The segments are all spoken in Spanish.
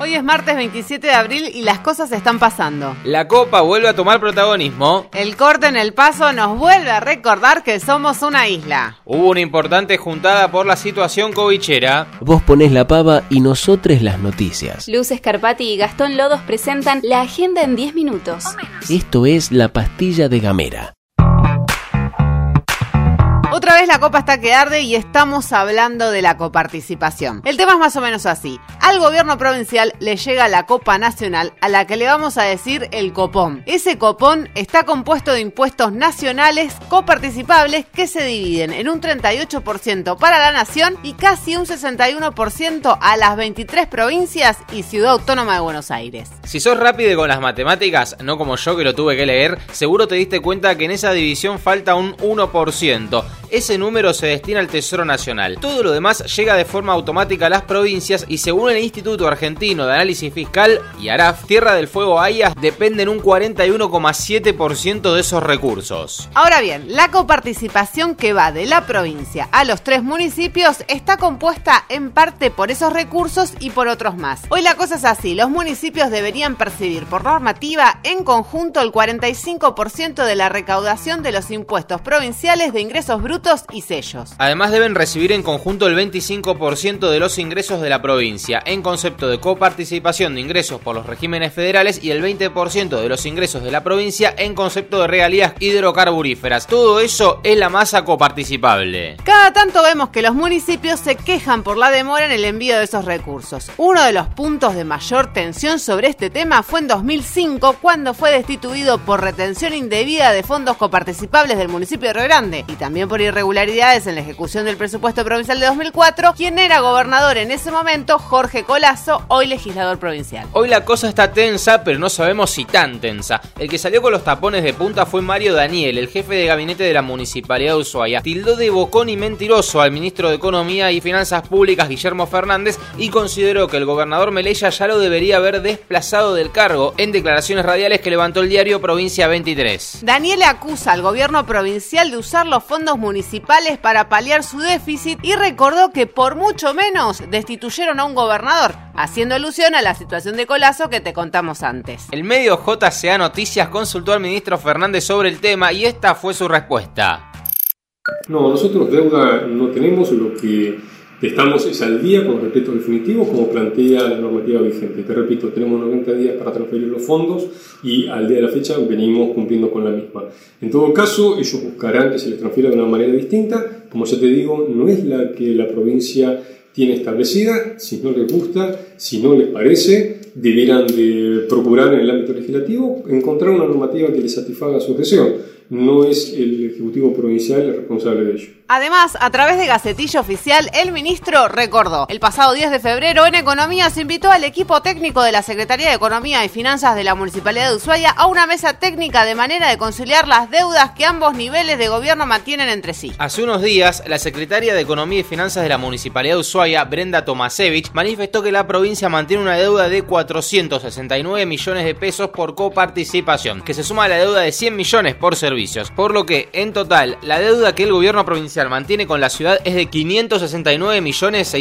Hoy es martes 27 de abril y las cosas están pasando. La copa vuelve a tomar protagonismo. El corte en el paso nos vuelve a recordar que somos una isla. Hubo una importante juntada por la situación covichera. Vos ponés la pava y nosotros las noticias. Luz Escarpati y Gastón Lodos presentan la agenda en 10 minutos. Esto es la pastilla de Gamera. Otra vez la copa está que arde y estamos hablando de la coparticipación. El tema es más o menos así. Al gobierno provincial le llega la copa nacional a la que le vamos a decir el copón. Ese copón está compuesto de impuestos nacionales coparticipables que se dividen en un 38% para la nación y casi un 61% a las 23 provincias y ciudad autónoma de Buenos Aires. Si sos rápido con las matemáticas, no como yo que lo tuve que leer, seguro te diste cuenta que en esa división falta un 1% ese número se destina al Tesoro Nacional. Todo lo demás llega de forma automática a las provincias y según el Instituto Argentino de Análisis Fiscal y ARAF, Tierra del Fuego AIAS dependen un 41,7% de esos recursos. Ahora bien, la coparticipación que va de la provincia a los tres municipios está compuesta en parte por esos recursos y por otros más. Hoy la cosa es así, los municipios deberían percibir por normativa en conjunto el 45% de la recaudación de los impuestos provinciales de ingresos brutos y sellos. Además deben recibir en conjunto el 25% de los ingresos de la provincia, en concepto de coparticipación de ingresos por los regímenes federales y el 20% de los ingresos de la provincia en concepto de regalías hidrocarburíferas. Todo eso es la masa coparticipable. Cada tanto vemos que los municipios se quejan por la demora en el envío de esos recursos. Uno de los puntos de mayor tensión sobre este tema fue en 2005 cuando fue destituido por retención indebida de fondos coparticipables del municipio de Río Grande y también por irregularidades en la ejecución del presupuesto provincial de 2004, quien era gobernador en ese momento, Jorge Colazo, hoy legislador provincial. Hoy la cosa está tensa, pero no sabemos si tan tensa. El que salió con los tapones de punta fue Mario Daniel, el jefe de gabinete de la Municipalidad de Ushuaia. Tildó de bocón y mentiroso al ministro de Economía y Finanzas Públicas, Guillermo Fernández, y consideró que el gobernador Melella ya lo debería haber desplazado del cargo en declaraciones radiales que levantó el diario Provincia 23. Daniel acusa al gobierno provincial de usar los fondos municipales municipales para paliar su déficit y recordó que por mucho menos destituyeron a un gobernador, haciendo alusión a la situación de Colazo que te contamos antes. El medio JCA Noticias consultó al ministro Fernández sobre el tema y esta fue su respuesta. No, nosotros deuda no tenemos, lo que Estamos es al día con respecto definitivo, como plantea la normativa vigente. Te repito, tenemos 90 días para transferir los fondos y al día de la fecha venimos cumpliendo con la misma. En todo caso, ellos buscarán que se les transfiera de una manera distinta. Como ya te digo, no es la que la provincia tiene establecida. Si no les gusta, si no les parece, debieran de procurar en el ámbito legislativo encontrar una normativa que les satisfaga sus deseos. No es el Ejecutivo Provincial el responsable de ello. Además, a través de Gacetillo Oficial, el ministro recordó, el pasado 10 de febrero en Economía se invitó al equipo técnico de la Secretaría de Economía y Finanzas de la Municipalidad de Ushuaia a una mesa técnica de manera de conciliar las deudas que ambos niveles de gobierno mantienen entre sí. Hace unos días, la Secretaria de Economía y Finanzas de la Municipalidad de Ushuaia, Brenda Tomasevich, manifestó que la provincia mantiene una deuda de 469 millones de pesos por coparticipación, que se suma a la deuda de 100 millones por servicios, por lo que, en total, la deuda que el gobierno provincial mantiene con la ciudad es de 569 millones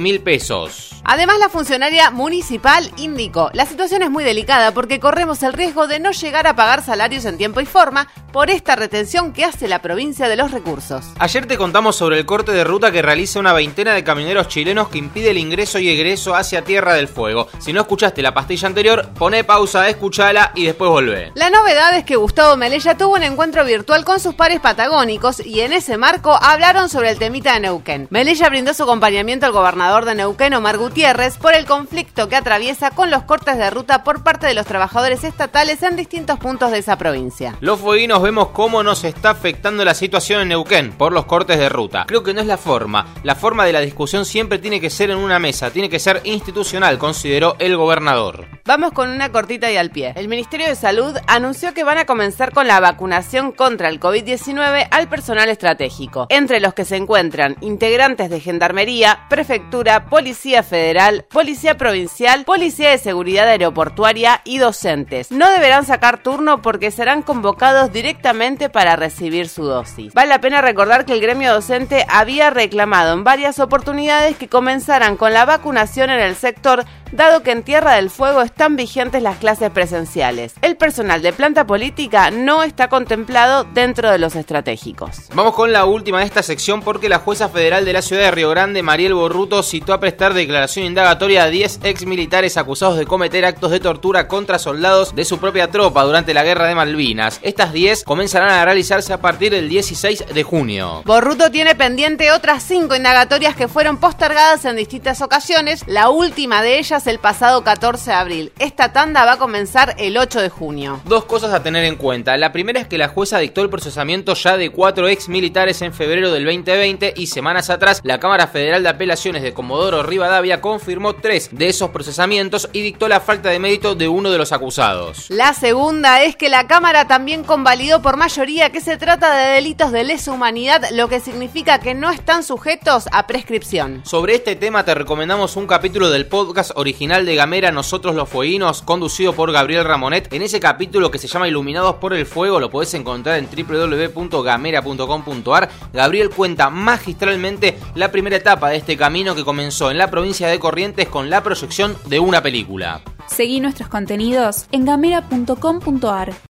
mil pesos. Además, la funcionaria municipal indicó, la situación es muy delicada porque corremos el riesgo de no llegar a pagar salarios en tiempo y forma por esta retención que hace la provincia de los recursos. Ayer te contamos sobre el corte de ruta que realiza una veintena de camioneros chilenos que impide el ingreso y egreso hacia Tierra del Fuego. Si no escuchaste la pastilla anterior, pone pausa, escuchala y después volvé. La novedad es que Gustavo Melella tuvo un encuentro virtual con sus pares patagónicos y en ese marco hablaron sobre el temita de Neuquén. Melella brindó su acompañamiento al gobernador de Neuquén, Omar Gutiérrez, por el conflicto que atraviesa con los cortes de ruta por parte de los trabajadores estatales en distintos puntos de esa provincia. Los fueguinos vemos cómo nos está afectando la situación en Neuquén por los cortes de ruta. Creo que no es la forma. La forma de la discusión siempre tiene que ser en una mesa, tiene que ser institucional, considerado el gobernador. Vamos con una cortita y al pie. El Ministerio de Salud anunció que van a comenzar con la vacunación contra el COVID-19 al personal estratégico, entre los que se encuentran integrantes de Gendarmería, Prefectura, Policía Federal, Policía Provincial, Policía de Seguridad Aeroportuaria y docentes. No deberán sacar turno porque serán convocados directamente para recibir su dosis. Vale la pena recordar que el gremio docente había reclamado en varias oportunidades que comenzaran con la vacunación en el sector dado que en Tierra del Fuego están vigentes las clases presenciales. El personal de planta política no está contemplado dentro de los estratégicos. Vamos con la última de esta sección porque la jueza federal de la ciudad de Río Grande, Mariel Borruto, citó a prestar declaración indagatoria a 10 ex militares acusados de cometer actos de tortura contra soldados de su propia tropa durante la guerra de Malvinas. Estas 10 comenzarán a realizarse a partir del 16 de junio. Borruto tiene pendiente otras 5 indagatorias que fueron postergadas en distintas ocasiones, la última de ellas el pasado 14 de abril. Esta tanda va a comenzar el 8 de junio. Dos cosas a tener en cuenta. La primera es que la jueza dictó el procesamiento ya de cuatro ex militares en febrero del 2020 y semanas atrás la Cámara Federal de Apelaciones de Comodoro Rivadavia confirmó tres de esos procesamientos y dictó la falta de mérito de uno de los acusados. La segunda es que la Cámara también convalidó por mayoría que se trata de delitos de lesa humanidad, lo que significa que no están sujetos a prescripción. Sobre este tema te recomendamos un capítulo del podcast original original de Gamera Nosotros los Fueguinos, conducido por Gabriel Ramonet. En ese capítulo que se llama Iluminados por el Fuego, lo podés encontrar en www.gamera.com.ar. Gabriel cuenta magistralmente la primera etapa de este camino que comenzó en la provincia de Corrientes con la proyección de una película. Seguí nuestros contenidos en gamera.com.ar.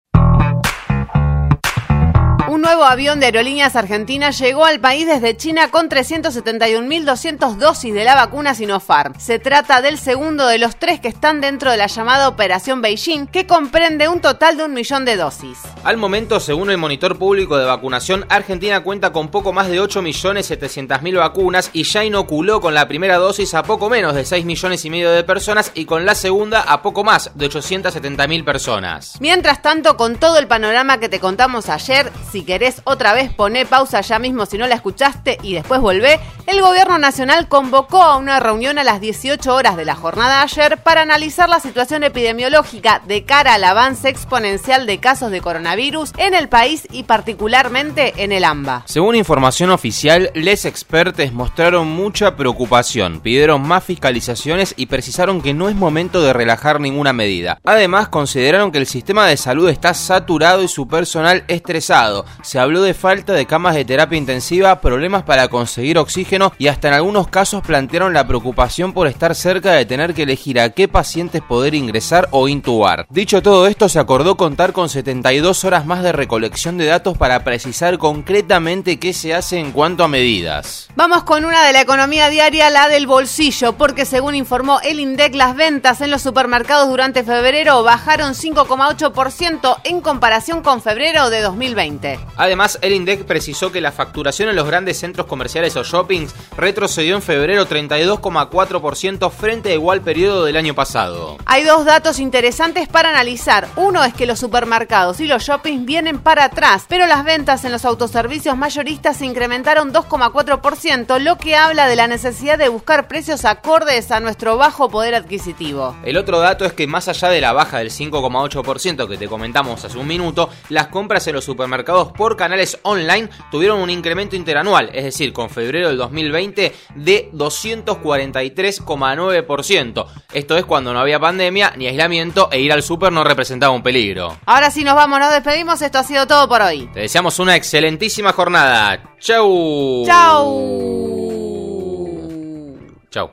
Un nuevo avión de aerolíneas argentinas llegó al país desde China con 371.200 dosis de la vacuna Sinopharm. Se trata del segundo de los tres que están dentro de la llamada Operación Beijing, que comprende un total de un millón de dosis. Al momento, según el monitor público de vacunación, Argentina cuenta con poco más de 8.700.000 vacunas y ya inoculó con la primera dosis a poco menos de 6 millones y medio de personas y con la segunda a poco más de 870.000 personas. Mientras tanto, con todo el panorama que te contamos ayer, si querés otra vez poné pausa ya mismo si no la escuchaste y después volvé, el gobierno nacional convocó a una reunión a las 18 horas de la jornada ayer para analizar la situación epidemiológica de cara al avance exponencial de casos de coronavirus en el país y particularmente en el AMBA. Según información oficial, les expertos mostraron mucha preocupación, pidieron más fiscalizaciones y precisaron que no es momento de relajar ninguna medida. Además, consideraron que el sistema de salud está saturado y su personal estresado, se habló de falta de camas de terapia intensiva, problemas para conseguir oxígeno y hasta en algunos casos plantearon la preocupación por estar cerca de tener que elegir a qué pacientes poder ingresar o intubar. Dicho todo esto, se acordó contar con 72 horas más de recolección de datos para precisar concretamente qué se hace en cuanto a medidas. Vamos con una de la economía diaria, la del bolsillo, porque según informó el INDEC, las ventas en los supermercados durante febrero bajaron 5,8% en comparación con febrero de 2020. Además, el INDEC precisó que la facturación en los grandes centros comerciales o retrocedió en febrero 32,4% frente a igual periodo del año pasado. Hay dos datos interesantes para analizar. Uno es que los supermercados y los shoppings vienen para atrás, pero las ventas en los autoservicios mayoristas se incrementaron 2,4%, lo que habla de la necesidad de buscar precios acordes a nuestro bajo poder adquisitivo. El otro dato es que más allá de la baja del 5,8% que te comentamos hace un minuto, las compras en los supermercados por canales online tuvieron un incremento interanual, es decir, con febrero del 2020 de 243,9%. Esto es cuando no había pandemia ni aislamiento e ir al super no representaba un peligro. Ahora sí nos vamos, nos despedimos, esto ha sido todo por hoy. Te deseamos una excelentísima jornada. Chau. Chau. Chau.